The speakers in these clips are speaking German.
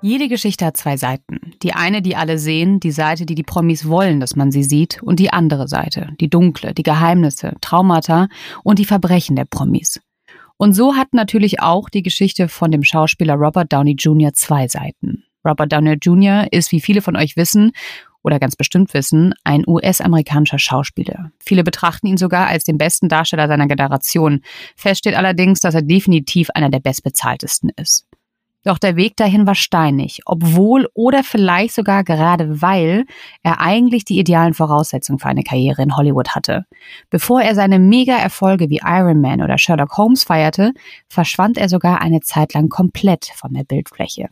Jede Geschichte hat zwei Seiten. Die eine, die alle sehen, die Seite, die die Promis wollen, dass man sie sieht, und die andere Seite, die dunkle, die Geheimnisse, Traumata und die Verbrechen der Promis. Und so hat natürlich auch die Geschichte von dem Schauspieler Robert Downey Jr. zwei Seiten. Robert Downey Jr. ist, wie viele von euch wissen, oder ganz bestimmt wissen, ein US-amerikanischer Schauspieler. Viele betrachten ihn sogar als den besten Darsteller seiner Generation. Fest steht allerdings, dass er definitiv einer der bestbezahltesten ist. Doch der Weg dahin war steinig, obwohl oder vielleicht sogar gerade weil er eigentlich die idealen Voraussetzungen für eine Karriere in Hollywood hatte. Bevor er seine Mega-Erfolge wie Iron Man oder Sherlock Holmes feierte, verschwand er sogar eine Zeit lang komplett von der Bildfläche.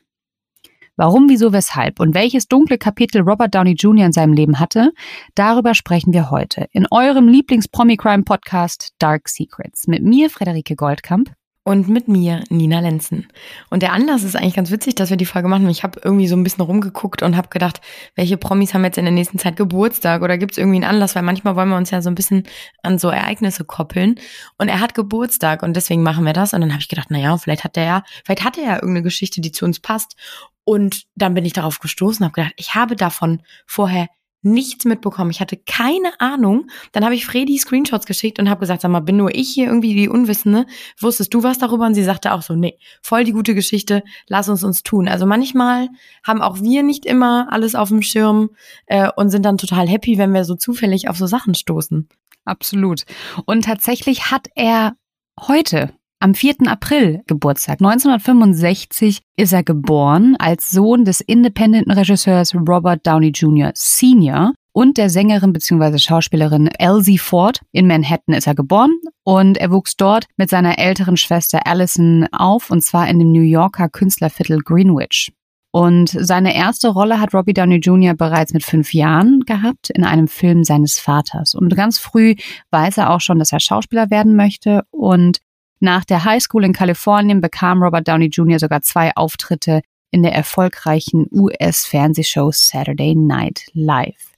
Warum, wieso, weshalb und welches dunkle Kapitel Robert Downey Jr. in seinem Leben hatte, darüber sprechen wir heute in eurem Lieblings-Promi-Crime-Podcast Dark Secrets mit mir, Frederike Goldkamp. Und mit mir, Nina Lenzen. Und der Anlass ist eigentlich ganz witzig, dass wir die Folge machen. Ich habe irgendwie so ein bisschen rumgeguckt und habe gedacht, welche Promis haben jetzt in der nächsten Zeit Geburtstag oder gibt es irgendwie einen Anlass? Weil manchmal wollen wir uns ja so ein bisschen an so Ereignisse koppeln. Und er hat Geburtstag und deswegen machen wir das. Und dann habe ich gedacht, naja, vielleicht hat er ja, vielleicht hat er ja irgendeine Geschichte, die zu uns passt. Und dann bin ich darauf gestoßen habe gedacht, ich habe davon vorher nichts mitbekommen. Ich hatte keine Ahnung. Dann habe ich Fredi Screenshots geschickt und habe gesagt, sag mal, bin nur ich hier irgendwie die Unwissende? Wusstest du was darüber? Und sie sagte auch so, nee, voll die gute Geschichte, lass uns uns tun. Also manchmal haben auch wir nicht immer alles auf dem Schirm äh, und sind dann total happy, wenn wir so zufällig auf so Sachen stoßen. Absolut. Und tatsächlich hat er heute am 4. April Geburtstag. 1965 ist er geboren als Sohn des Independent-Regisseurs Robert Downey Jr. Sr. und der Sängerin bzw. Schauspielerin Elsie Ford. In Manhattan ist er geboren und er wuchs dort mit seiner älteren Schwester Allison auf und zwar in dem New Yorker Künstlerviertel Greenwich. Und seine erste Rolle hat Robbie Downey Jr. bereits mit fünf Jahren gehabt in einem Film seines Vaters. Und ganz früh weiß er auch schon, dass er Schauspieler werden möchte. Und nach der High School in Kalifornien bekam Robert Downey Jr. sogar zwei Auftritte in der erfolgreichen US-Fernsehshow Saturday Night Live.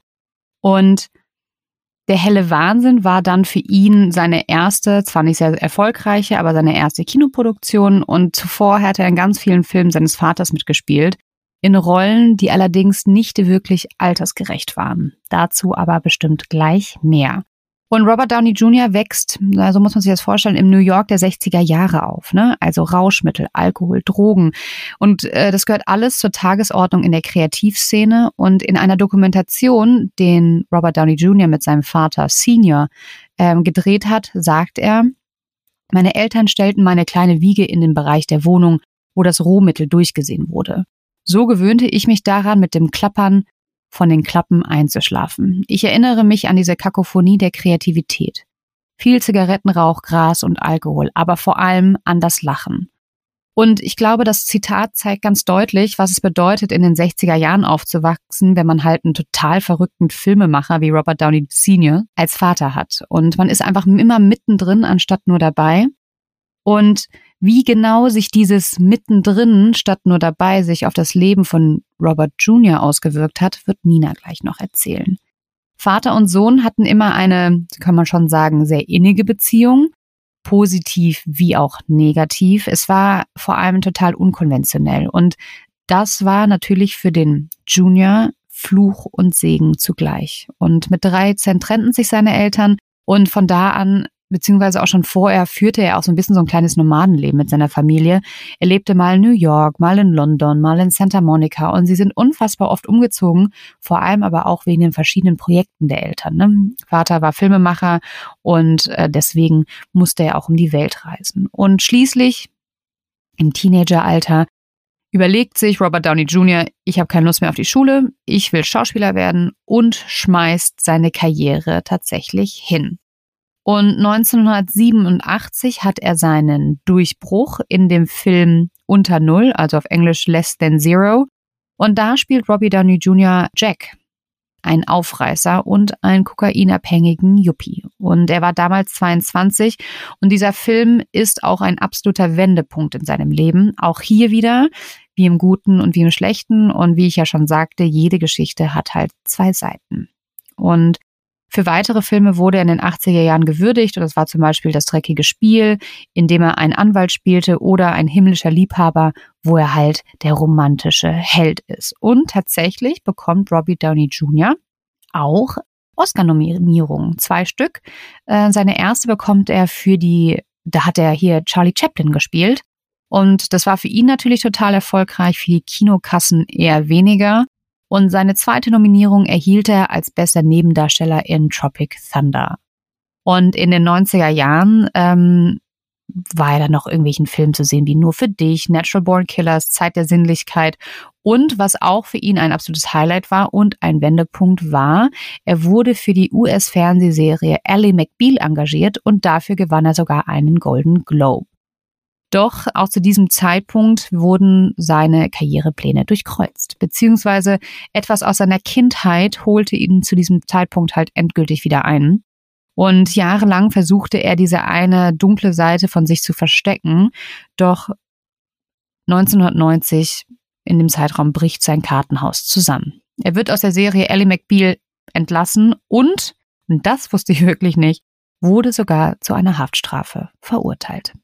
Und der helle Wahnsinn war dann für ihn seine erste, zwar nicht sehr erfolgreiche, aber seine erste Kinoproduktion und zuvor hatte er in ganz vielen Filmen seines Vaters mitgespielt, in Rollen, die allerdings nicht wirklich altersgerecht waren. Dazu aber bestimmt gleich mehr. Und Robert Downey Jr. wächst, so muss man sich das vorstellen, im New York der 60er Jahre auf. Ne? Also Rauschmittel, Alkohol, Drogen. Und äh, das gehört alles zur Tagesordnung in der Kreativszene. Und in einer Dokumentation, den Robert Downey Jr. mit seinem Vater Senior ähm, gedreht hat, sagt er, meine Eltern stellten meine kleine Wiege in den Bereich der Wohnung, wo das Rohmittel durchgesehen wurde. So gewöhnte ich mich daran, mit dem Klappern von den Klappen einzuschlafen. Ich erinnere mich an diese Kakophonie der Kreativität. Viel Zigarettenrauch, Gras und Alkohol, aber vor allem an das Lachen. Und ich glaube, das Zitat zeigt ganz deutlich, was es bedeutet, in den 60er Jahren aufzuwachsen, wenn man halt einen total verrückten Filmemacher wie Robert Downey Sr. als Vater hat. Und man ist einfach immer mittendrin, anstatt nur dabei. Und wie genau sich dieses mittendrin statt nur dabei sich auf das Leben von Robert Jr. ausgewirkt hat, wird Nina gleich noch erzählen. Vater und Sohn hatten immer eine, kann man schon sagen, sehr innige Beziehung, positiv wie auch negativ. Es war vor allem total unkonventionell und das war natürlich für den Junior Fluch und Segen zugleich. Und mit 13 trennten sich seine Eltern und von da an beziehungsweise auch schon vorher führte er auch so ein bisschen so ein kleines Nomadenleben mit seiner Familie. Er lebte mal in New York, mal in London, mal in Santa Monica und sie sind unfassbar oft umgezogen, vor allem aber auch wegen den verschiedenen Projekten der Eltern. Ne? Vater war Filmemacher und äh, deswegen musste er auch um die Welt reisen. Und schließlich im Teenageralter überlegt sich Robert Downey Jr., ich habe keine Lust mehr auf die Schule, ich will Schauspieler werden und schmeißt seine Karriere tatsächlich hin. Und 1987 hat er seinen Durchbruch in dem Film Unter Null, also auf Englisch Less Than Zero. Und da spielt Robbie Downey Jr. Jack, ein Aufreißer und einen kokainabhängigen Yuppie. Und er war damals 22 und dieser Film ist auch ein absoluter Wendepunkt in seinem Leben. Auch hier wieder, wie im Guten und wie im Schlechten. Und wie ich ja schon sagte, jede Geschichte hat halt zwei Seiten. Und Für weitere Filme wurde er in den 80er Jahren gewürdigt und das war zum Beispiel Das dreckige Spiel, in dem er einen Anwalt spielte oder ein himmlischer Liebhaber, wo er halt der romantische Held ist. Und tatsächlich bekommt Robbie Downey Jr. auch Oscar-Nominierungen, zwei Stück. Äh, seine erste bekommt er für die, da hat er hier Charlie Chaplin gespielt. Und das war für ihn natürlich total erfolgreich, für die Kinokassen eher weniger. Und seine zweite Nominierung erhielt er als bester Nebendarsteller in Tropic Thunder. Und in den 90er Jahren ähm, war er dann noch irgendwelchen Filmen zu sehen, wie Nur für dich, Natural Born Killers, Zeit der Sinnlichkeit. Und was auch für ihn ein absolutes Highlight war und ein Wendepunkt war, er wurde für die US-Fernsehserie Ally McBeal engagiert und dafür gewann er sogar einen Golden Globe. Doch auch zu diesem Zeitpunkt wurden seine Karrierepläne durchkreuzt, beziehungsweise etwas aus seiner Kindheit holte ihn zu diesem Zeitpunkt halt endgültig wieder ein. Und jahrelang versuchte er diese eine dunkle Seite von sich zu verstecken, doch 1990 in dem Zeitraum bricht sein Kartenhaus zusammen. Er wird aus der Serie Ellie McBeal entlassen und, und das wusste ich wirklich nicht, wurde sogar zu einer Haftstrafe verurteilt.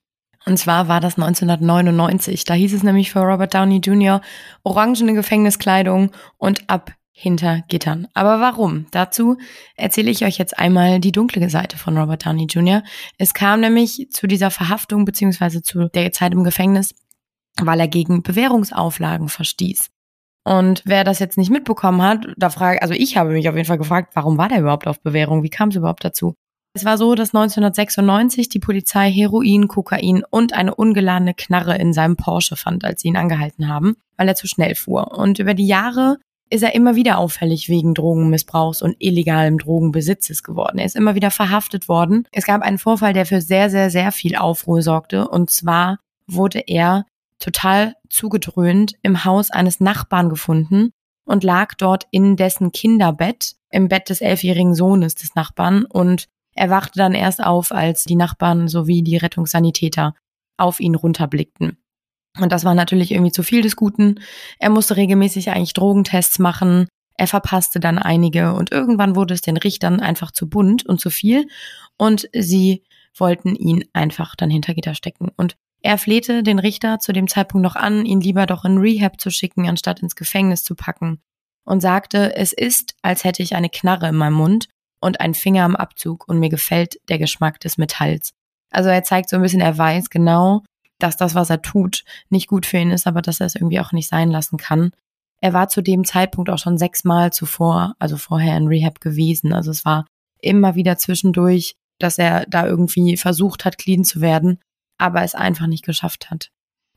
Und zwar war das 1999. Da hieß es nämlich für Robert Downey Jr. orangene Gefängniskleidung und ab hinter Gittern. Aber warum? Dazu erzähle ich euch jetzt einmal die dunkle Seite von Robert Downey Jr. Es kam nämlich zu dieser Verhaftung beziehungsweise zu der Zeit im Gefängnis, weil er gegen Bewährungsauflagen verstieß. Und wer das jetzt nicht mitbekommen hat, da frage, also ich habe mich auf jeden Fall gefragt, warum war der überhaupt auf Bewährung? Wie kam es überhaupt dazu? Es war so, dass 1996 die Polizei Heroin, Kokain und eine ungeladene Knarre in seinem Porsche fand, als sie ihn angehalten haben, weil er zu schnell fuhr. Und über die Jahre ist er immer wieder auffällig wegen Drogenmissbrauchs und illegalem Drogenbesitzes geworden. Er ist immer wieder verhaftet worden. Es gab einen Vorfall, der für sehr, sehr, sehr viel Aufruhr sorgte. Und zwar wurde er total zugedröhnt im Haus eines Nachbarn gefunden und lag dort in dessen Kinderbett, im Bett des elfjährigen Sohnes des Nachbarn und er wachte dann erst auf, als die Nachbarn sowie die Rettungssanitäter auf ihn runterblickten. Und das war natürlich irgendwie zu viel des Guten. Er musste regelmäßig eigentlich Drogentests machen. Er verpasste dann einige und irgendwann wurde es den Richtern einfach zu bunt und zu viel und sie wollten ihn einfach dann hinter Gitter stecken. Und er flehte den Richter zu dem Zeitpunkt noch an, ihn lieber doch in Rehab zu schicken, anstatt ins Gefängnis zu packen und sagte, es ist, als hätte ich eine Knarre in meinem Mund und ein Finger am Abzug und mir gefällt der Geschmack des Metalls. Also er zeigt so ein bisschen, er weiß genau, dass das, was er tut, nicht gut für ihn ist, aber dass er es irgendwie auch nicht sein lassen kann. Er war zu dem Zeitpunkt auch schon sechsmal zuvor, also vorher in Rehab gewesen. Also es war immer wieder zwischendurch, dass er da irgendwie versucht hat, clean zu werden, aber es einfach nicht geschafft hat.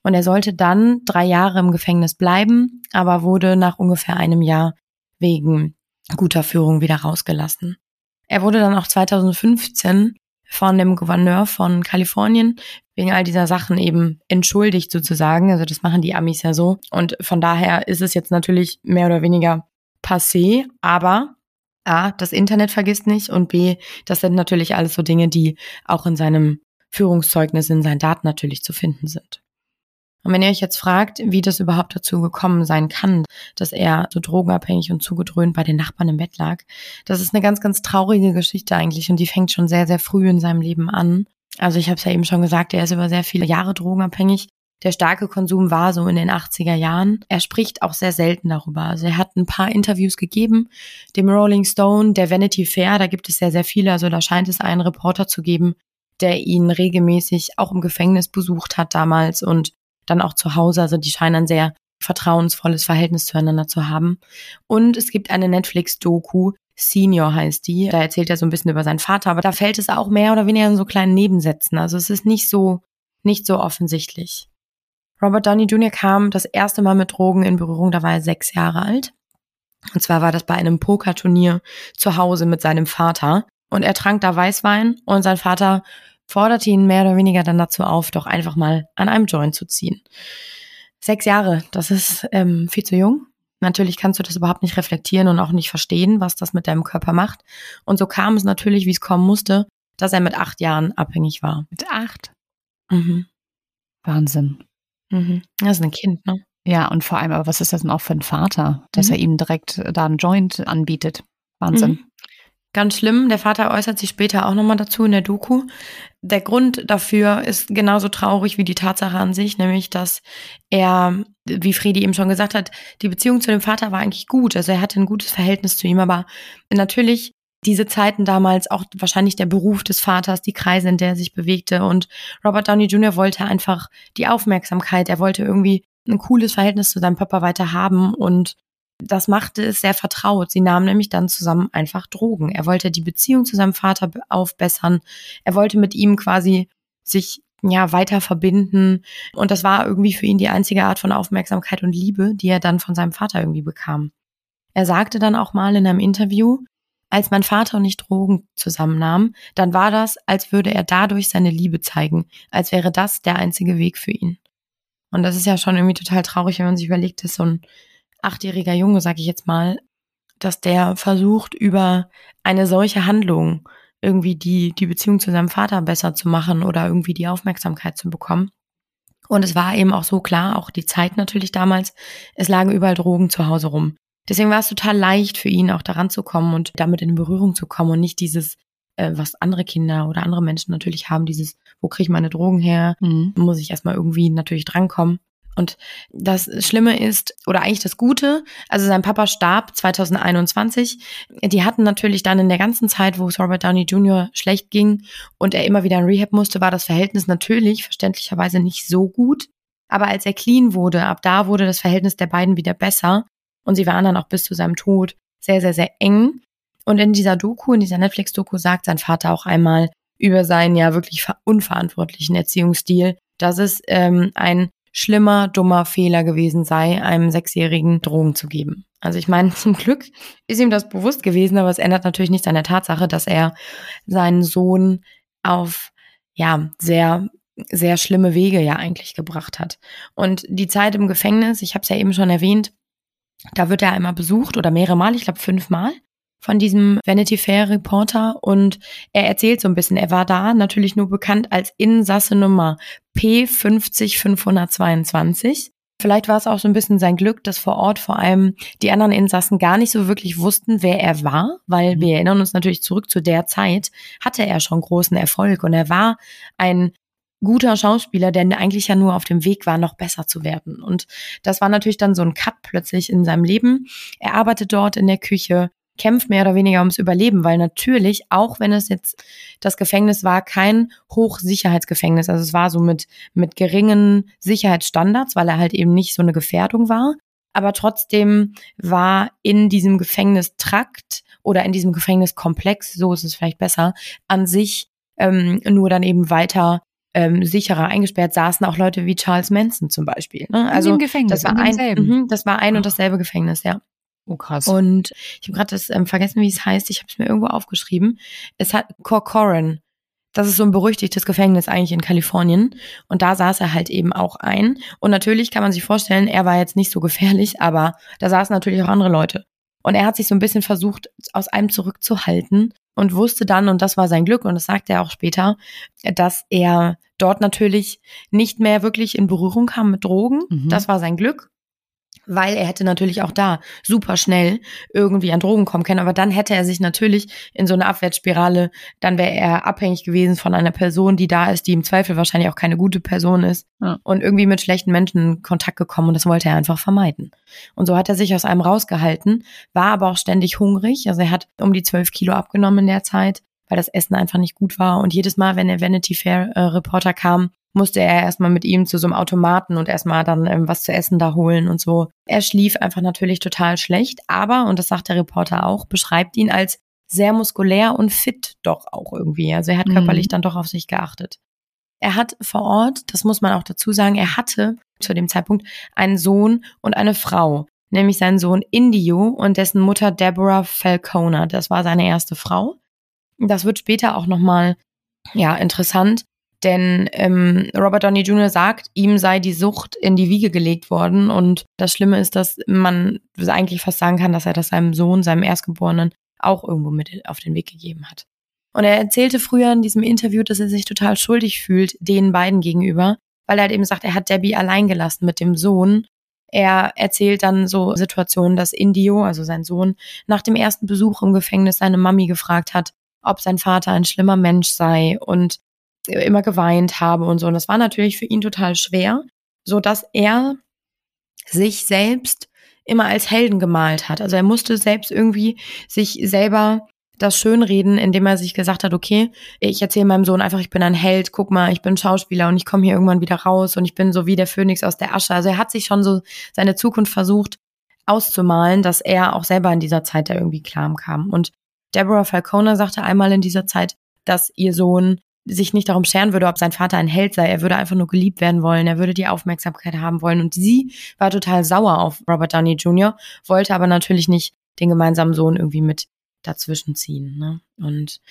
Und er sollte dann drei Jahre im Gefängnis bleiben, aber wurde nach ungefähr einem Jahr wegen guter Führung wieder rausgelassen. Er wurde dann auch 2015 von dem Gouverneur von Kalifornien wegen all dieser Sachen eben entschuldigt sozusagen. Also das machen die Amis ja so. Und von daher ist es jetzt natürlich mehr oder weniger passé, aber A, das Internet vergisst nicht und B, das sind natürlich alles so Dinge, die auch in seinem Führungszeugnis, in seinen Daten natürlich zu finden sind. Und wenn ihr euch jetzt fragt, wie das überhaupt dazu gekommen sein kann, dass er so drogenabhängig und zugedröhnt bei den Nachbarn im Bett lag, das ist eine ganz, ganz traurige Geschichte eigentlich und die fängt schon sehr, sehr früh in seinem Leben an. Also ich habe es ja eben schon gesagt, er ist über sehr viele Jahre drogenabhängig. Der starke Konsum war so in den 80er Jahren. Er spricht auch sehr selten darüber. Also er hat ein paar Interviews gegeben, dem Rolling Stone, der Vanity Fair, da gibt es sehr, sehr viele. Also da scheint es einen Reporter zu geben, der ihn regelmäßig auch im Gefängnis besucht hat damals und dann auch zu Hause. Also die scheinen ein sehr vertrauensvolles Verhältnis zueinander zu haben. Und es gibt eine Netflix-Doku, Senior heißt die. Da erzählt er so ein bisschen über seinen Vater, aber da fällt es auch mehr oder weniger in so kleinen Nebensätzen. Also es ist nicht so, nicht so offensichtlich. Robert Downey Jr. kam das erste Mal mit Drogen in Berührung, da war er sechs Jahre alt. Und zwar war das bei einem Pokerturnier zu Hause mit seinem Vater. Und er trank da Weißwein und sein Vater forderte ihn mehr oder weniger dann dazu auf, doch einfach mal an einem Joint zu ziehen. Sechs Jahre, das ist ähm, viel zu jung. Natürlich kannst du das überhaupt nicht reflektieren und auch nicht verstehen, was das mit deinem Körper macht. Und so kam es natürlich, wie es kommen musste, dass er mit acht Jahren abhängig war. Mit acht? Mhm. Wahnsinn. Mhm. Das ist ein Kind, ne? Ja, und vor allem, aber was ist das denn auch für ein Vater, dass Mhm. er ihm direkt da einen Joint anbietet? Wahnsinn. Mhm. Ganz schlimm. Der Vater äußert sich später auch nochmal dazu in der Doku. Der Grund dafür ist genauso traurig wie die Tatsache an sich, nämlich dass er, wie Fredi eben schon gesagt hat, die Beziehung zu dem Vater war eigentlich gut. Also er hatte ein gutes Verhältnis zu ihm, aber natürlich diese Zeiten damals auch wahrscheinlich der Beruf des Vaters, die Kreise, in der er sich bewegte. Und Robert Downey Jr. wollte einfach die Aufmerksamkeit. Er wollte irgendwie ein cooles Verhältnis zu seinem Papa weiter haben und das machte es sehr vertraut. Sie nahmen nämlich dann zusammen einfach Drogen. Er wollte die Beziehung zu seinem Vater aufbessern. Er wollte mit ihm quasi sich ja weiter verbinden und das war irgendwie für ihn die einzige Art von Aufmerksamkeit und Liebe, die er dann von seinem Vater irgendwie bekam. Er sagte dann auch mal in einem Interview, als mein Vater und ich Drogen zusammennahmen, dann war das, als würde er dadurch seine Liebe zeigen, als wäre das der einzige Weg für ihn. Und das ist ja schon irgendwie total traurig, wenn man sich überlegt, dass so ein achtjähriger Junge, sag ich jetzt mal, dass der versucht, über eine solche Handlung irgendwie die, die Beziehung zu seinem Vater besser zu machen oder irgendwie die Aufmerksamkeit zu bekommen. Und es war eben auch so klar, auch die Zeit natürlich damals, es lagen überall Drogen zu Hause rum. Deswegen war es total leicht für ihn auch daran zu kommen und damit in Berührung zu kommen und nicht dieses, äh, was andere Kinder oder andere Menschen natürlich haben, dieses, wo kriege ich meine Drogen her? Mhm. Muss ich erstmal irgendwie natürlich drankommen. Und das Schlimme ist, oder eigentlich das Gute, also sein Papa starb 2021. Die hatten natürlich dann in der ganzen Zeit, wo es Robert Downey Jr. schlecht ging und er immer wieder in Rehab musste, war das Verhältnis natürlich verständlicherweise nicht so gut. Aber als er clean wurde, ab da wurde das Verhältnis der beiden wieder besser. Und sie waren dann auch bis zu seinem Tod sehr, sehr, sehr eng. Und in dieser Doku, in dieser Netflix-Doku sagt sein Vater auch einmal über seinen ja wirklich unverantwortlichen Erziehungsstil, dass es ähm, ein schlimmer, dummer Fehler gewesen sei, einem Sechsjährigen Drogen zu geben. Also ich meine, zum Glück ist ihm das bewusst gewesen, aber es ändert natürlich nichts an der Tatsache, dass er seinen Sohn auf ja sehr sehr schlimme Wege ja eigentlich gebracht hat. Und die Zeit im Gefängnis, ich habe es ja eben schon erwähnt, da wird er einmal besucht oder mehrere Mal, ich glaube fünfmal von diesem Vanity Fair Reporter und er erzählt so ein bisschen, er war da natürlich nur bekannt als Insasse Nummer P50522. Vielleicht war es auch so ein bisschen sein Glück, dass vor Ort vor allem die anderen Insassen gar nicht so wirklich wussten, wer er war, weil mhm. wir erinnern uns natürlich zurück zu der Zeit, hatte er schon großen Erfolg und er war ein guter Schauspieler, der eigentlich ja nur auf dem Weg war, noch besser zu werden. Und das war natürlich dann so ein Cut plötzlich in seinem Leben. Er arbeitet dort in der Küche, kämpft mehr oder weniger ums Überleben, weil natürlich, auch wenn es jetzt das Gefängnis war, kein Hochsicherheitsgefängnis, also es war so mit, mit geringen Sicherheitsstandards, weil er halt eben nicht so eine Gefährdung war, aber trotzdem war in diesem Gefängnistrakt oder in diesem Gefängniskomplex, so ist es vielleicht besser, an sich ähm, nur dann eben weiter ähm, sicherer eingesperrt saßen auch Leute wie Charles Manson zum Beispiel. Ne? Also in dem Gefängnis, das war ein, mh, das war ein und dasselbe Gefängnis, ja. Oh krass. Und ich habe gerade das ähm, vergessen, wie es heißt. Ich habe es mir irgendwo aufgeschrieben. Es hat Corcoran. Das ist so ein berüchtigtes Gefängnis eigentlich in Kalifornien. Und da saß er halt eben auch ein. Und natürlich kann man sich vorstellen, er war jetzt nicht so gefährlich, aber da saßen natürlich auch andere Leute. Und er hat sich so ein bisschen versucht, aus einem zurückzuhalten und wusste dann, und das war sein Glück, und das sagt er auch später, dass er dort natürlich nicht mehr wirklich in Berührung kam mit Drogen. Mhm. Das war sein Glück weil er hätte natürlich auch da super schnell irgendwie an Drogen kommen können, aber dann hätte er sich natürlich in so eine Abwärtsspirale, dann wäre er abhängig gewesen von einer Person, die da ist, die im Zweifel wahrscheinlich auch keine gute Person ist ja. und irgendwie mit schlechten Menschen in Kontakt gekommen und das wollte er einfach vermeiden. Und so hat er sich aus einem rausgehalten, war aber auch ständig hungrig, also er hat um die zwölf Kilo abgenommen in der Zeit, weil das Essen einfach nicht gut war und jedes Mal, wenn der Vanity Fair äh, Reporter kam, musste er erstmal mit ihm zu so einem Automaten und erstmal dann ähm, was zu essen da holen und so. Er schlief einfach natürlich total schlecht, aber, und das sagt der Reporter auch, beschreibt ihn als sehr muskulär und fit doch auch irgendwie. Also er hat mhm. körperlich dann doch auf sich geachtet. Er hat vor Ort, das muss man auch dazu sagen, er hatte zu dem Zeitpunkt einen Sohn und eine Frau, nämlich seinen Sohn Indio und dessen Mutter Deborah Falconer. Das war seine erste Frau. Das wird später auch nochmal, ja, interessant, denn ähm, Robert Downey Jr. sagt, ihm sei die Sucht in die Wiege gelegt worden. Und das Schlimme ist, dass man eigentlich fast sagen kann, dass er das seinem Sohn, seinem Erstgeborenen, auch irgendwo mit auf den Weg gegeben hat. Und er erzählte früher in diesem Interview, dass er sich total schuldig fühlt, den beiden gegenüber, weil er halt eben sagt, er hat Debbie allein gelassen mit dem Sohn. Er erzählt dann so Situationen, dass Indio, also sein Sohn, nach dem ersten Besuch im Gefängnis seine Mami gefragt hat, ob sein Vater ein schlimmer Mensch sei und immer geweint habe und so. Und das war natürlich für ihn total schwer, so dass er sich selbst immer als Helden gemalt hat. Also er musste selbst irgendwie sich selber das Schönreden, indem er sich gesagt hat, okay, ich erzähle meinem Sohn einfach, ich bin ein Held, guck mal, ich bin Schauspieler und ich komme hier irgendwann wieder raus und ich bin so wie der Phönix aus der Asche. Also er hat sich schon so seine Zukunft versucht auszumalen, dass er auch selber in dieser Zeit da irgendwie klar kam. Und Deborah Falcone sagte einmal in dieser Zeit, dass ihr Sohn sich nicht darum scheren würde, ob sein Vater ein Held sei. Er würde einfach nur geliebt werden wollen. Er würde die Aufmerksamkeit haben wollen. Und sie war total sauer auf Robert Downey Jr., wollte aber natürlich nicht den gemeinsamen Sohn irgendwie mit dazwischen ziehen. Ne? Und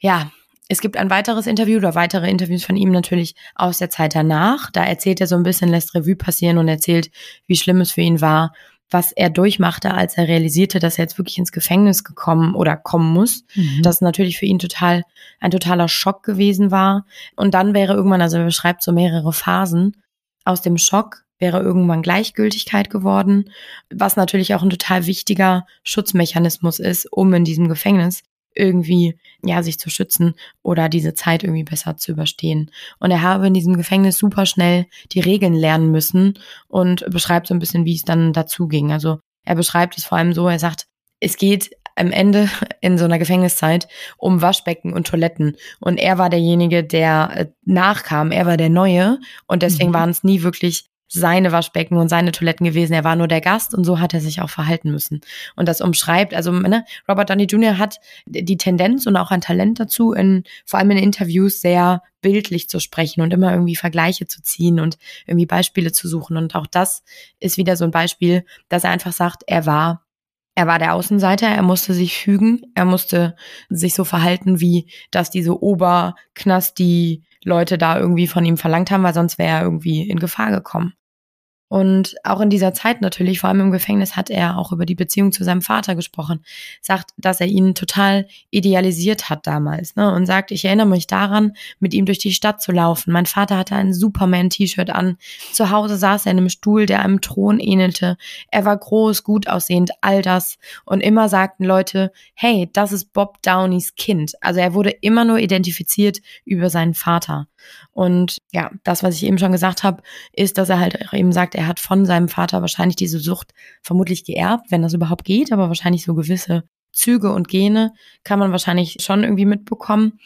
ja, es gibt ein weiteres Interview oder weitere Interviews von ihm natürlich aus der Zeit danach. Da erzählt er so ein bisschen, lässt Revue passieren und erzählt, wie schlimm es für ihn war, was er durchmachte, als er realisierte, dass er jetzt wirklich ins Gefängnis gekommen oder kommen muss. Mhm. Das natürlich für ihn total ein totaler Schock gewesen war. Und dann wäre irgendwann, also er beschreibt so mehrere Phasen, aus dem Schock wäre irgendwann Gleichgültigkeit geworden, was natürlich auch ein total wichtiger Schutzmechanismus ist, um in diesem Gefängnis irgendwie, ja, sich zu schützen oder diese Zeit irgendwie besser zu überstehen. Und er habe in diesem Gefängnis super schnell die Regeln lernen müssen und beschreibt so ein bisschen, wie es dann dazu ging. Also er beschreibt es vor allem so, er sagt, es geht am Ende in so einer Gefängniszeit um Waschbecken und Toiletten. Und er war derjenige, der äh, nachkam. Er war der Neue. Und deswegen mhm. waren es nie wirklich seine Waschbecken und seine Toiletten gewesen. Er war nur der Gast und so hat er sich auch verhalten müssen. Und das umschreibt, also ne, Robert Downey Jr. hat die Tendenz und auch ein Talent dazu, in, vor allem in Interviews sehr bildlich zu sprechen und immer irgendwie Vergleiche zu ziehen und irgendwie Beispiele zu suchen. Und auch das ist wieder so ein Beispiel, dass er einfach sagt, er war er war der Außenseiter, er musste sich fügen, er musste sich so verhalten, wie dass diese Oberknast die Leute da irgendwie von ihm verlangt haben, weil sonst wäre er irgendwie in Gefahr gekommen. Und auch in dieser Zeit natürlich, vor allem im Gefängnis, hat er auch über die Beziehung zu seinem Vater gesprochen. Sagt, dass er ihn total idealisiert hat damals. Ne? Und sagt, ich erinnere mich daran, mit ihm durch die Stadt zu laufen. Mein Vater hatte ein Superman-T-Shirt an. Zu Hause saß er in einem Stuhl, der einem Thron ähnelte. Er war groß, gut aussehend, all das. Und immer sagten Leute, hey, das ist Bob Downeys Kind. Also er wurde immer nur identifiziert über seinen Vater. Und ja, das, was ich eben schon gesagt habe, ist, dass er halt eben sagt, er hat von seinem Vater wahrscheinlich diese Sucht vermutlich geerbt, wenn das überhaupt geht, aber wahrscheinlich so gewisse Züge und Gene kann man wahrscheinlich schon irgendwie mitbekommen.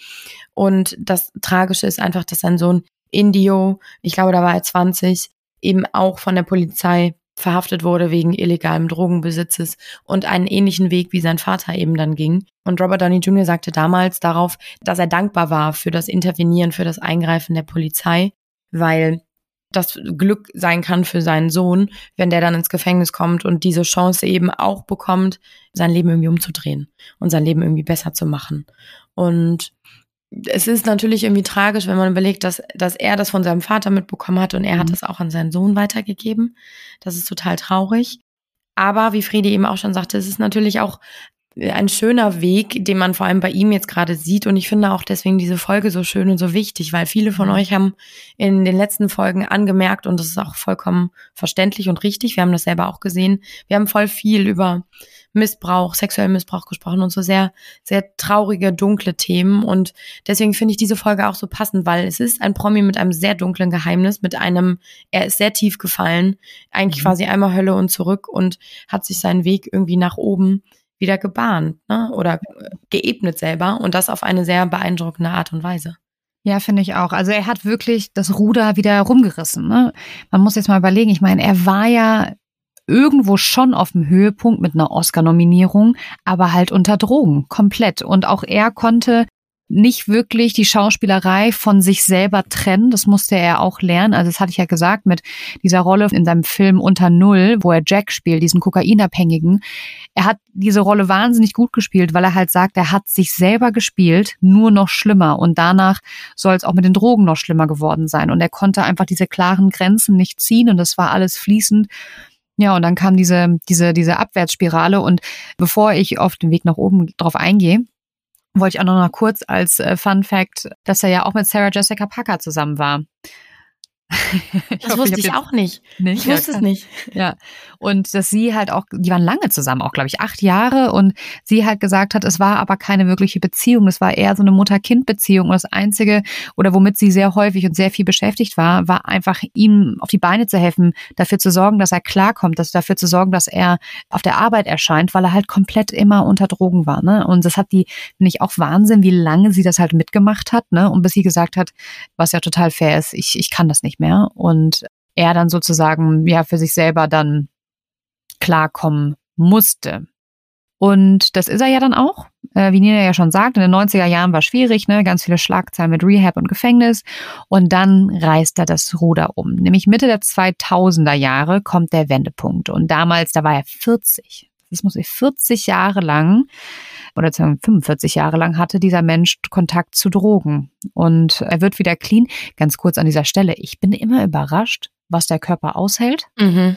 Und das Tragische ist einfach, dass sein Sohn Indio, ich glaube, da war er 20, eben auch von der Polizei verhaftet wurde wegen illegalem Drogenbesitzes und einen ähnlichen Weg wie sein Vater eben dann ging. Und Robert Downey Jr. sagte damals darauf, dass er dankbar war für das Intervenieren, für das Eingreifen der Polizei, weil das Glück sein kann für seinen Sohn, wenn der dann ins Gefängnis kommt und diese Chance eben auch bekommt, sein Leben irgendwie umzudrehen und sein Leben irgendwie besser zu machen. Und es ist natürlich irgendwie tragisch, wenn man überlegt, dass, dass er das von seinem Vater mitbekommen hat und er mhm. hat das auch an seinen Sohn weitergegeben. Das ist total traurig. Aber wie Friedi eben auch schon sagte, es ist natürlich auch ein schöner Weg, den man vor allem bei ihm jetzt gerade sieht. Und ich finde auch deswegen diese Folge so schön und so wichtig, weil viele von mhm. euch haben in den letzten Folgen angemerkt, und das ist auch vollkommen verständlich und richtig, wir haben das selber auch gesehen, wir haben voll viel über Missbrauch, sexuellen Missbrauch gesprochen und so sehr, sehr traurige, dunkle Themen. Und deswegen finde ich diese Folge auch so passend, weil es ist ein Promi mit einem sehr dunklen Geheimnis, mit einem, er ist sehr tief gefallen, eigentlich mhm. quasi einmal Hölle und zurück und hat sich seinen Weg irgendwie nach oben wieder gebahnt ne? oder geebnet selber und das auf eine sehr beeindruckende Art und Weise. Ja, finde ich auch. Also er hat wirklich das Ruder wieder rumgerissen. Ne? Man muss jetzt mal überlegen, ich meine, er war ja irgendwo schon auf dem Höhepunkt mit einer Oscar-Nominierung, aber halt unter Drogen, komplett. Und auch er konnte nicht wirklich die Schauspielerei von sich selber trennen. Das musste er auch lernen. Also das hatte ich ja gesagt mit dieser Rolle in seinem Film Unter Null, wo er Jack spielt, diesen Kokainabhängigen. Er hat diese Rolle wahnsinnig gut gespielt, weil er halt sagt, er hat sich selber gespielt, nur noch schlimmer. Und danach soll es auch mit den Drogen noch schlimmer geworden sein. Und er konnte einfach diese klaren Grenzen nicht ziehen und das war alles fließend. Ja, und dann kam diese, diese, diese Abwärtsspirale. Und bevor ich auf den Weg nach oben drauf eingehe, wollte ich auch noch mal kurz als äh, Fun Fact, dass er ja auch mit Sarah Jessica Parker zusammen war. Das hoffe, wusste ich, ich auch nicht. nicht. Ich wusste ja, es nicht. Ja. Und dass sie halt auch, die waren lange zusammen, auch glaube ich acht Jahre. Und sie halt gesagt hat, es war aber keine wirkliche Beziehung. Es war eher so eine Mutter-Kind-Beziehung. Und das Einzige, oder womit sie sehr häufig und sehr viel beschäftigt war, war einfach ihm auf die Beine zu helfen, dafür zu sorgen, dass er klarkommt, dass dafür zu sorgen, dass er auf der Arbeit erscheint, weil er halt komplett immer unter Drogen war. Ne? Und das hat die, finde ich, auch Wahnsinn, wie lange sie das halt mitgemacht hat. Ne? Und bis sie gesagt hat, was ja total fair ist, ich, ich kann das nicht mehr. Und er dann sozusagen ja für sich selber dann klarkommen musste. Und das ist er ja dann auch. Äh, wie Nina ja schon sagt, in den 90er Jahren war schwierig, ne? ganz viele Schlagzeilen mit Rehab und Gefängnis. Und dann reißt er das Ruder um. Nämlich Mitte der 2000er Jahre kommt der Wendepunkt. Und damals, da war er 40. Das muss ich 40 Jahre lang oder 45 Jahre lang hatte dieser Mensch Kontakt zu Drogen. Und er wird wieder clean. Ganz kurz an dieser Stelle. Ich bin immer überrascht, was der Körper aushält. Mhm.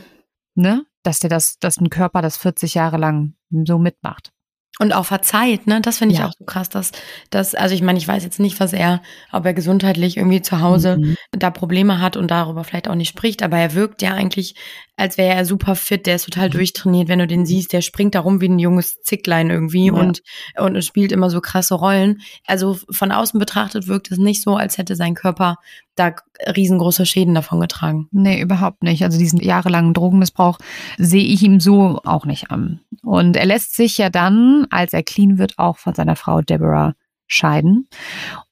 Ne? Dass der das, dass ein Körper das 40 Jahre lang so mitmacht. Und auch verzeiht, ne? Das finde ich ja. auch so krass, dass, dass, also ich meine, ich weiß jetzt nicht, was er, ob er gesundheitlich irgendwie zu Hause mhm. da Probleme hat und darüber vielleicht auch nicht spricht, aber er wirkt ja eigentlich als wäre er super fit, der ist total mhm. durchtrainiert, wenn du den siehst, der springt da rum wie ein junges Zicklein irgendwie ja. und, und spielt immer so krasse Rollen. Also von außen betrachtet wirkt es nicht so, als hätte sein Körper da riesengroße Schäden davon getragen. Nee, überhaupt nicht. Also diesen jahrelangen Drogenmissbrauch sehe ich ihm so auch nicht an. Und er lässt sich ja dann, als er clean wird, auch von seiner Frau Deborah scheiden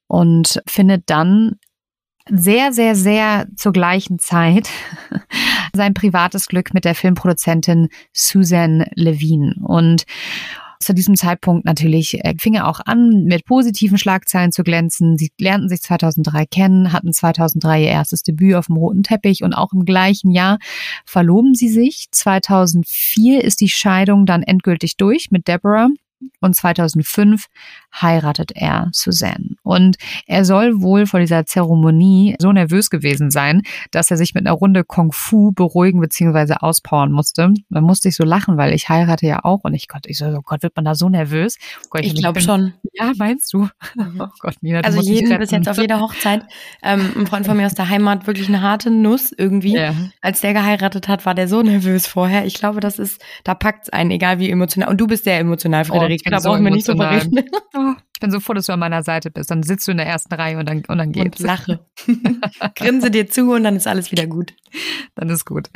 und findet dann sehr, sehr, sehr zur gleichen Zeit sein privates Glück mit der Filmproduzentin Susan Levine. Und zu diesem Zeitpunkt natürlich äh, fing er auch an, mit positiven Schlagzeilen zu glänzen. Sie lernten sich 2003 kennen, hatten 2003 ihr erstes Debüt auf dem roten Teppich und auch im gleichen Jahr verloben sie sich. 2004 ist die Scheidung dann endgültig durch mit Deborah und 2005 heiratet er Suzanne. Und er soll wohl vor dieser Zeremonie so nervös gewesen sein, dass er sich mit einer Runde Kung Fu beruhigen bzw. auspowern musste. Man musste ich so lachen, weil ich heirate ja auch und ich Gott, ich so, oh Gott, wird man da so nervös? Oh Gott, ich, ich glaube schon. Ja, meinst du? Mhm. Oh Gott, Nina, also jeden bis jetzt auf jeder Hochzeit. Ähm, ein Freund von mir aus der Heimat, wirklich eine harte Nuss irgendwie. Ja. Als der geheiratet hat, war der so nervös vorher. Ich glaube, das ist, da packt's einen, egal wie emotional. Und du bist sehr emotional, oh, Frederik. Oh, da brauchen wir nicht so reden. ich bin so froh, dass du an meiner Seite bist. Dann sitzt du in der ersten Reihe und dann, und dann geht's. Und lache. Grinse dir zu und dann ist alles wieder gut. Dann ist gut.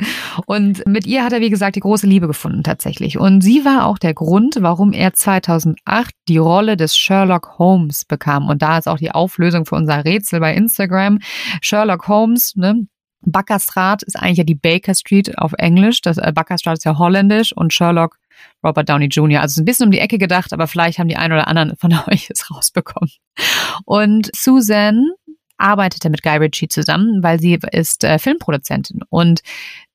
Und mit ihr hat er, wie gesagt, die große Liebe gefunden tatsächlich. Und sie war auch der Grund, warum er 2008 die Rolle des Sherlock Holmes bekam. Und da ist auch die Auflösung für unser Rätsel bei Instagram. Sherlock Holmes, ne? Backerstraat ist eigentlich ja die Baker Street auf Englisch. Das äh, Backerstraat ist ja holländisch und Sherlock Robert Downey Jr. Also ein bisschen um die Ecke gedacht, aber vielleicht haben die einen oder anderen von euch es rausbekommen. Und Susan arbeitete mit Guy Ritchie zusammen, weil sie ist äh, Filmproduzentin und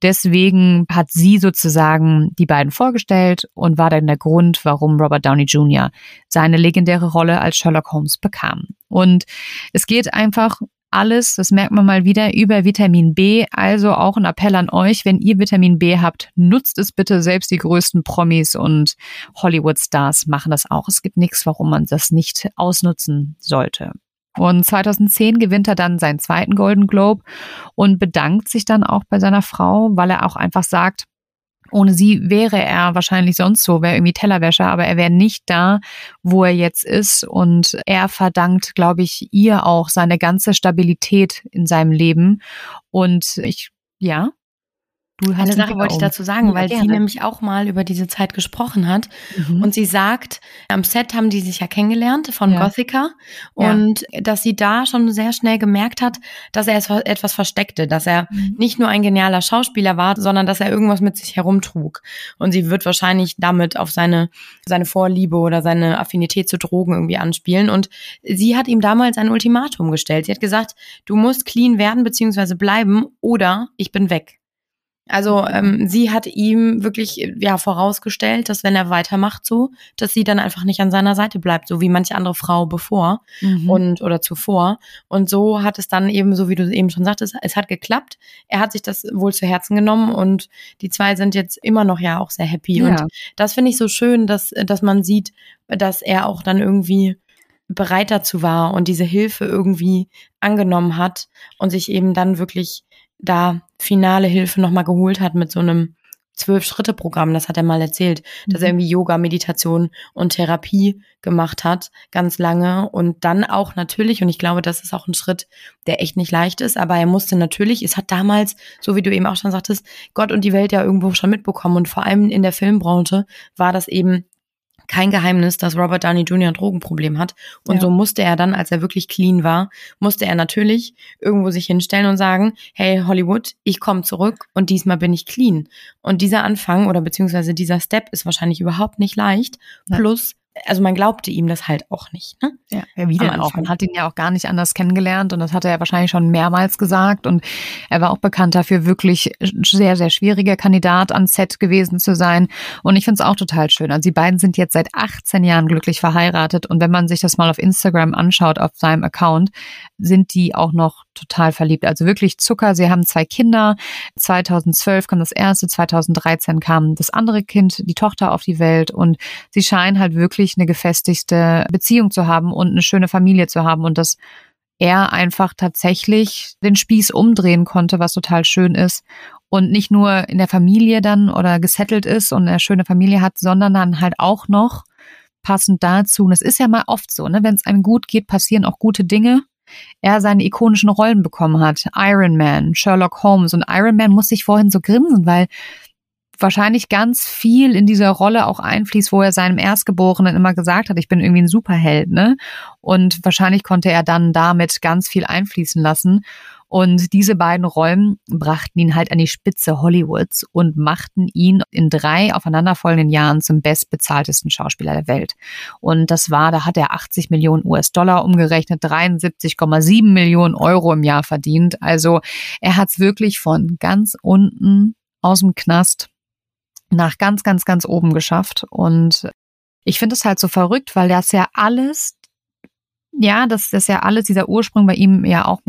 deswegen hat sie sozusagen die beiden vorgestellt und war dann der Grund, warum Robert Downey Jr. seine legendäre Rolle als Sherlock Holmes bekam. Und es geht einfach alles, das merkt man mal wieder, über Vitamin B. Also auch ein Appell an euch, wenn ihr Vitamin B habt, nutzt es bitte. Selbst die größten Promis und Hollywood-Stars machen das auch. Es gibt nichts, warum man das nicht ausnutzen sollte. Und 2010 gewinnt er dann seinen zweiten Golden Globe und bedankt sich dann auch bei seiner Frau, weil er auch einfach sagt, ohne sie wäre er wahrscheinlich sonst so, wäre irgendwie Tellerwäscher, aber er wäre nicht da, wo er jetzt ist. Und er verdankt, glaube ich, ihr auch seine ganze Stabilität in seinem Leben. Und ich, ja, Du Eine Sache wollte ich dazu sagen, ja, weil gerne. sie nämlich auch mal über diese Zeit gesprochen hat. Mhm. Und sie sagt, am Set haben die sich ja kennengelernt von ja. Gothica. Und ja. dass sie da schon sehr schnell gemerkt hat, dass er etwas versteckte, dass er mhm. nicht nur ein genialer Schauspieler war, sondern dass er irgendwas mit sich herumtrug. Und sie wird wahrscheinlich damit auf seine, seine Vorliebe oder seine Affinität zu Drogen irgendwie anspielen. Und sie hat ihm damals ein Ultimatum gestellt. Sie hat gesagt, du musst clean werden bzw. bleiben oder ich bin weg. Also ähm, sie hat ihm wirklich ja vorausgestellt, dass wenn er weitermacht so, dass sie dann einfach nicht an seiner Seite bleibt, so wie manche andere Frau bevor mhm. und oder zuvor. Und so hat es dann eben, so wie du eben schon sagtest, es hat geklappt. Er hat sich das wohl zu Herzen genommen und die zwei sind jetzt immer noch ja auch sehr happy. Ja. Und das finde ich so schön, dass dass man sieht, dass er auch dann irgendwie bereit dazu war und diese Hilfe irgendwie angenommen hat und sich eben dann wirklich da finale Hilfe nochmal geholt hat mit so einem Zwölf-Schritte-Programm, das hat er mal erzählt, mhm. dass er mhm. irgendwie Yoga, Meditation und Therapie gemacht hat, ganz lange. Und dann auch natürlich, und ich glaube, das ist auch ein Schritt, der echt nicht leicht ist, aber er musste natürlich, es hat damals, so wie du eben auch schon sagtest, Gott und die Welt ja irgendwo schon mitbekommen. Und vor allem in der Filmbranche war das eben kein Geheimnis, dass Robert Downey Jr. ein Drogenproblem hat. Und ja. so musste er dann, als er wirklich clean war, musste er natürlich irgendwo sich hinstellen und sagen, hey Hollywood, ich komme zurück und diesmal bin ich clean. Und dieser Anfang oder beziehungsweise dieser Step ist wahrscheinlich überhaupt nicht leicht. Plus, also man glaubte ihm das halt auch nicht. Ne? Ja, ja wie denn auch? Man hat ihn ja auch gar nicht anders kennengelernt und das hat er ja wahrscheinlich schon mehrmals gesagt und er war auch bekannt dafür, wirklich sehr, sehr schwieriger Kandidat an Set gewesen zu sein und ich finde es auch total schön. Also die beiden sind jetzt seit 18 Jahren glücklich verheiratet und wenn man sich das mal auf Instagram anschaut, auf seinem Account, sind die auch noch total verliebt. Also wirklich Zucker. Sie haben zwei Kinder. 2012 kam das erste, 2013 kam das andere Kind, die Tochter auf die Welt und sie scheinen halt wirklich eine gefestigte Beziehung zu haben und eine schöne Familie zu haben und dass er einfach tatsächlich den Spieß umdrehen konnte, was total schön ist und nicht nur in der Familie dann oder gesettelt ist und eine schöne Familie hat, sondern dann halt auch noch passend dazu. Und es ist ja mal oft so, ne, wenn es einem gut geht, passieren auch gute Dinge er seine ikonischen Rollen bekommen hat. Iron Man, Sherlock Holmes und Iron Man muss sich vorhin so grinsen, weil wahrscheinlich ganz viel in dieser Rolle auch einfließt, wo er seinem Erstgeborenen immer gesagt hat, ich bin irgendwie ein Superheld, ne? Und wahrscheinlich konnte er dann damit ganz viel einfließen lassen. Und diese beiden Rollen brachten ihn halt an die Spitze Hollywoods und machten ihn in drei aufeinanderfolgenden Jahren zum bestbezahltesten Schauspieler der Welt. Und das war, da hat er 80 Millionen US-Dollar umgerechnet, 73,7 Millionen Euro im Jahr verdient. Also er hat es wirklich von ganz unten aus dem Knast nach ganz, ganz, ganz oben geschafft. Und ich finde es halt so verrückt, weil das ja alles, ja, das ist ja alles, dieser Ursprung bei ihm ja auch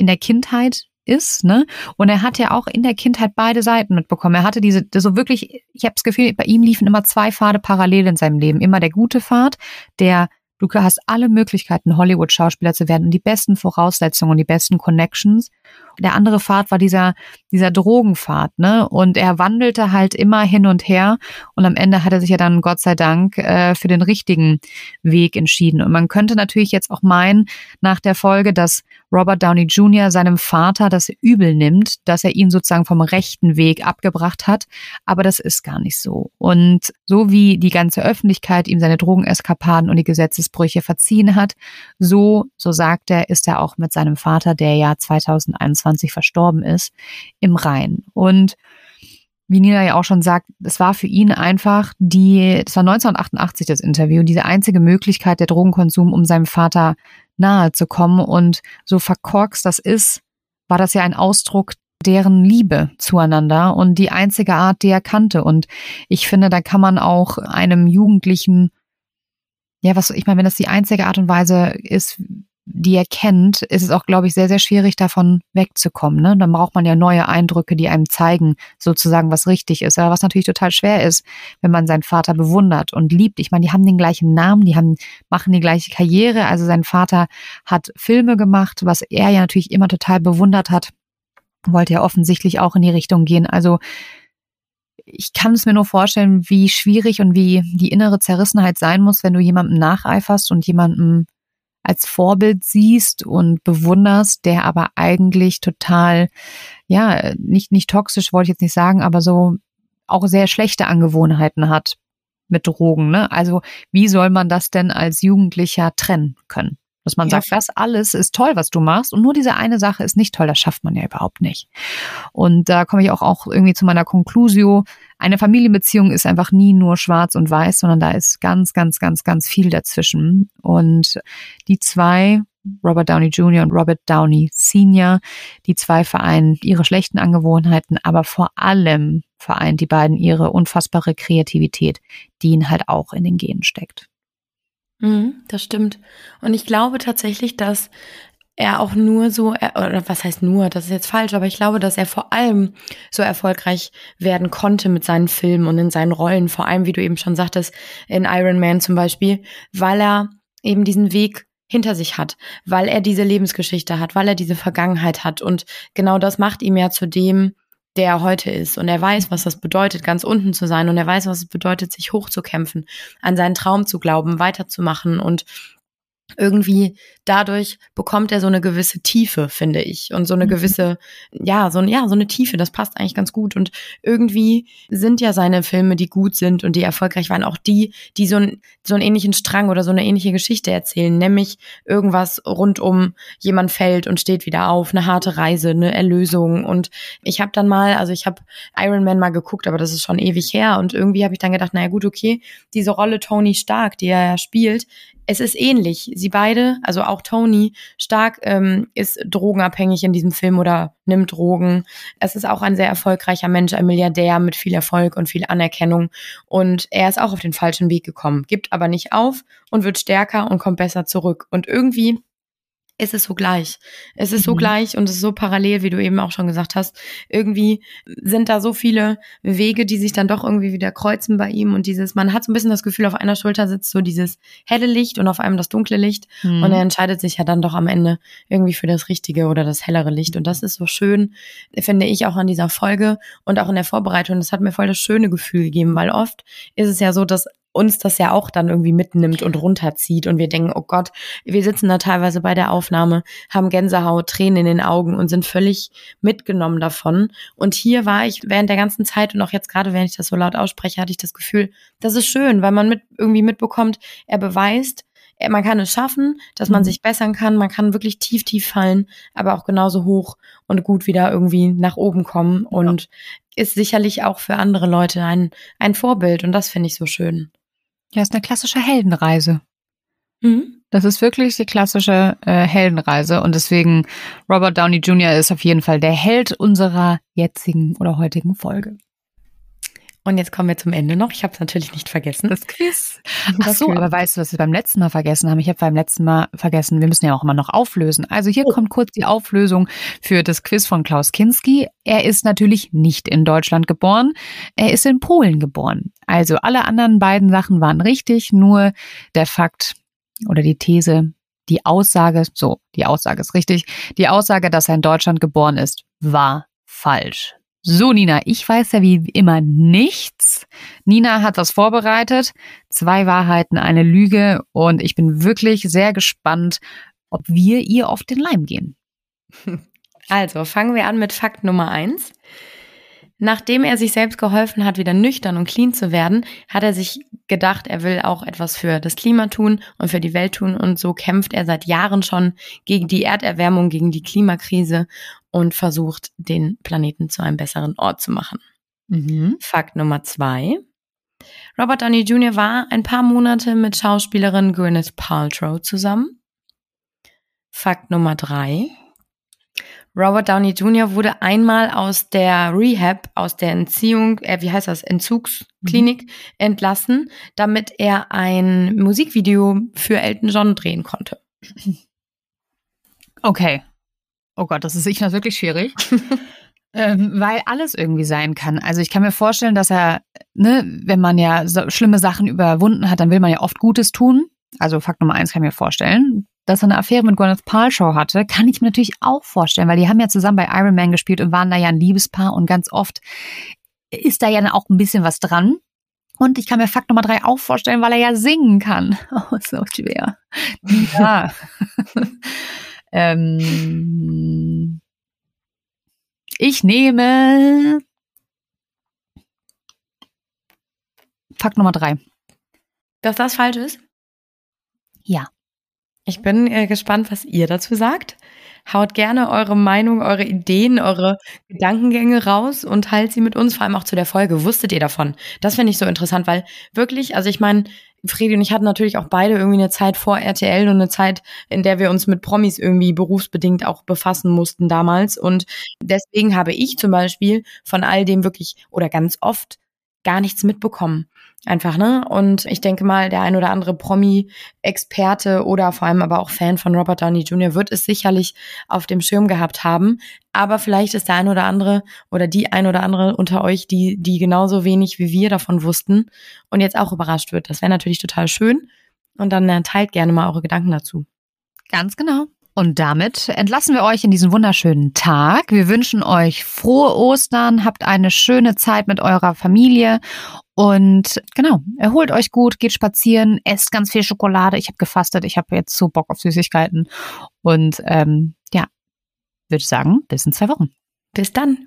in der Kindheit ist, ne? Und er hat ja auch in der Kindheit beide Seiten mitbekommen. Er hatte diese so wirklich, ich habe das Gefühl, bei ihm liefen immer zwei Pfade parallel in seinem Leben. Immer der gute Pfad, der du hast alle Möglichkeiten, Hollywood-Schauspieler zu werden und die besten Voraussetzungen und die besten Connections der andere Pfad war dieser, dieser Drogenpfad, ne? Und er wandelte halt immer hin und her und am Ende hat er sich ja dann, Gott sei Dank, äh, für den richtigen Weg entschieden. Und man könnte natürlich jetzt auch meinen, nach der Folge, dass Robert Downey Jr. seinem Vater das übel nimmt, dass er ihn sozusagen vom rechten Weg abgebracht hat. Aber das ist gar nicht so. Und so wie die ganze Öffentlichkeit ihm seine Drogeneskapaden und die Gesetzesbrüche verziehen hat, so, so sagt er, ist er auch mit seinem Vater, der ja 2021 2021 verstorben ist, im Rhein. Und wie Nina ja auch schon sagt, es war für ihn einfach die, das war 1988 das Interview, diese einzige Möglichkeit der Drogenkonsum, um seinem Vater nahe zu kommen. Und so verkorkst das ist, war das ja ein Ausdruck deren Liebe zueinander und die einzige Art, die er kannte. Und ich finde, da kann man auch einem Jugendlichen, ja, was, ich meine, wenn das die einzige Art und Weise ist, die er kennt, ist es auch, glaube ich, sehr, sehr schwierig, davon wegzukommen. Ne? Dann braucht man ja neue Eindrücke, die einem zeigen, sozusagen, was richtig ist. Aber was natürlich total schwer ist, wenn man seinen Vater bewundert und liebt. Ich meine, die haben den gleichen Namen, die haben, machen die gleiche Karriere. Also sein Vater hat Filme gemacht, was er ja natürlich immer total bewundert hat. Wollte ja offensichtlich auch in die Richtung gehen. Also ich kann es mir nur vorstellen, wie schwierig und wie die innere Zerrissenheit sein muss, wenn du jemandem nacheiferst und jemandem als Vorbild siehst und bewunderst, der aber eigentlich total, ja, nicht, nicht toxisch wollte ich jetzt nicht sagen, aber so auch sehr schlechte Angewohnheiten hat mit Drogen. Ne? Also wie soll man das denn als Jugendlicher trennen können? Dass man ja. sagt, das alles ist toll, was du machst und nur diese eine Sache ist nicht toll, das schafft man ja überhaupt nicht. Und da komme ich auch, auch irgendwie zu meiner Conclusio. Eine Familienbeziehung ist einfach nie nur schwarz und weiß, sondern da ist ganz, ganz, ganz, ganz viel dazwischen. Und die zwei, Robert Downey Jr. und Robert Downey Sr., die zwei vereinen ihre schlechten Angewohnheiten, aber vor allem vereint die beiden ihre unfassbare Kreativität, die ihnen halt auch in den Genen steckt. Mhm, das stimmt. Und ich glaube tatsächlich, dass er auch nur so, oder was heißt nur, das ist jetzt falsch, aber ich glaube, dass er vor allem so erfolgreich werden konnte mit seinen Filmen und in seinen Rollen, vor allem, wie du eben schon sagtest, in Iron Man zum Beispiel, weil er eben diesen Weg hinter sich hat, weil er diese Lebensgeschichte hat, weil er diese Vergangenheit hat. Und genau das macht ihm ja zu dem, der er heute ist. Und er weiß, was das bedeutet, ganz unten zu sein. Und er weiß, was es bedeutet, sich hochzukämpfen, an seinen Traum zu glauben, weiterzumachen und irgendwie dadurch bekommt er so eine gewisse Tiefe, finde ich. Und so eine mhm. gewisse, ja, so, ja, so eine Tiefe, das passt eigentlich ganz gut. Und irgendwie sind ja seine Filme, die gut sind und die erfolgreich waren, auch die, die so, ein, so einen ähnlichen Strang oder so eine ähnliche Geschichte erzählen, nämlich irgendwas rund um jemand fällt und steht wieder auf, eine harte Reise, eine Erlösung. Und ich habe dann mal, also ich habe Iron Man mal geguckt, aber das ist schon ewig her. Und irgendwie habe ich dann gedacht, naja gut, okay, diese Rolle Tony Stark, die er ja spielt, es ist ähnlich. Sie beide, also auch Tony, stark ähm, ist drogenabhängig in diesem Film oder nimmt Drogen. Es ist auch ein sehr erfolgreicher Mensch, ein Milliardär mit viel Erfolg und viel Anerkennung. Und er ist auch auf den falschen Weg gekommen, gibt aber nicht auf und wird stärker und kommt besser zurück. Und irgendwie es ist so gleich. Es ist so mhm. gleich und es ist so parallel, wie du eben auch schon gesagt hast. Irgendwie sind da so viele Wege, die sich dann doch irgendwie wieder kreuzen bei ihm und dieses, man hat so ein bisschen das Gefühl, auf einer Schulter sitzt so dieses helle Licht und auf einem das dunkle Licht mhm. und er entscheidet sich ja dann doch am Ende irgendwie für das richtige oder das hellere Licht und das ist so schön, finde ich auch an dieser Folge und auch in der Vorbereitung. Das hat mir voll das schöne Gefühl gegeben, weil oft ist es ja so, dass uns das ja auch dann irgendwie mitnimmt und runterzieht und wir denken, oh Gott, wir sitzen da teilweise bei der Aufnahme, haben Gänsehaut, Tränen in den Augen und sind völlig mitgenommen davon. Und hier war ich während der ganzen Zeit und auch jetzt gerade, wenn ich das so laut ausspreche, hatte ich das Gefühl, das ist schön, weil man mit irgendwie mitbekommt, er beweist, man kann es schaffen, dass man mhm. sich bessern kann, man kann wirklich tief, tief fallen, aber auch genauso hoch und gut wieder irgendwie nach oben kommen und ja. ist sicherlich auch für andere Leute ein, ein Vorbild und das finde ich so schön. Ja, ist eine klassische Heldenreise. Mhm. Das ist wirklich die klassische äh, Heldenreise und deswegen Robert Downey Jr. ist auf jeden Fall der Held unserer jetzigen oder heutigen Folge. Und jetzt kommen wir zum Ende noch. Ich habe es natürlich nicht vergessen. Das Quiz. Ach so, aber weißt du, was wir beim letzten Mal vergessen haben? Ich habe beim letzten Mal vergessen, wir müssen ja auch immer noch auflösen. Also hier oh. kommt kurz die Auflösung für das Quiz von Klaus Kinski. Er ist natürlich nicht in Deutschland geboren. Er ist in Polen geboren. Also alle anderen beiden Sachen waren richtig, nur der Fakt oder die These, die Aussage, so, die Aussage ist richtig, die Aussage, dass er in Deutschland geboren ist, war falsch. So, Nina, ich weiß ja wie immer nichts. Nina hat was vorbereitet. Zwei Wahrheiten, eine Lüge. Und ich bin wirklich sehr gespannt, ob wir ihr auf den Leim gehen. Also, fangen wir an mit Fakt Nummer eins. Nachdem er sich selbst geholfen hat, wieder nüchtern und clean zu werden, hat er sich gedacht, er will auch etwas für das Klima tun und für die Welt tun. Und so kämpft er seit Jahren schon gegen die Erderwärmung, gegen die Klimakrise und versucht, den Planeten zu einem besseren Ort zu machen. Mhm. Fakt Nummer zwei. Robert Downey Jr. war ein paar Monate mit Schauspielerin Gwyneth Paltrow zusammen. Fakt Nummer drei. Robert Downey Jr. wurde einmal aus der Rehab, aus der Entziehung, äh, wie heißt das, Entzugsklinik mhm. entlassen, damit er ein Musikvideo für Elton John drehen konnte. Okay. Oh Gott, das ist sicher wirklich schwierig. ähm, weil alles irgendwie sein kann. Also ich kann mir vorstellen, dass er, ne, wenn man ja so schlimme Sachen überwunden hat, dann will man ja oft Gutes tun. Also Fakt Nummer eins kann ich mir vorstellen dass er eine Affäre mit Gwyneth Paltrow hatte, kann ich mir natürlich auch vorstellen, weil die haben ja zusammen bei Iron Man gespielt und waren da ja ein Liebespaar und ganz oft ist da ja dann auch ein bisschen was dran. Und ich kann mir Fakt Nummer drei auch vorstellen, weil er ja singen kann. Oh, so schwer. Ja. ähm, ich nehme Fakt Nummer drei. Dass das falsch ist? Ja. Ich bin äh, gespannt, was ihr dazu sagt. Haut gerne eure Meinung, eure Ideen, eure Gedankengänge raus und teilt sie mit uns, vor allem auch zu der Folge. Wusstet ihr davon? Das finde ich so interessant, weil wirklich, also ich meine, Fredi und ich hatten natürlich auch beide irgendwie eine Zeit vor RTL und eine Zeit, in der wir uns mit Promis irgendwie berufsbedingt auch befassen mussten damals. Und deswegen habe ich zum Beispiel von all dem wirklich oder ganz oft gar nichts mitbekommen. Einfach, ne? Und ich denke mal, der ein oder andere Promi-Experte oder vor allem aber auch Fan von Robert Downey Jr. wird es sicherlich auf dem Schirm gehabt haben. Aber vielleicht ist der ein oder andere oder die ein oder andere unter euch, die, die genauso wenig wie wir davon wussten und jetzt auch überrascht wird. Das wäre natürlich total schön. Und dann äh, teilt gerne mal eure Gedanken dazu. Ganz genau. Und damit entlassen wir euch in diesen wunderschönen Tag. Wir wünschen euch frohe Ostern, habt eine schöne Zeit mit eurer Familie und genau, erholt euch gut, geht spazieren, esst ganz viel Schokolade. Ich habe gefastet, ich habe jetzt so Bock auf Süßigkeiten. Und ähm, ja, würde sagen, bis in zwei Wochen. Bis dann.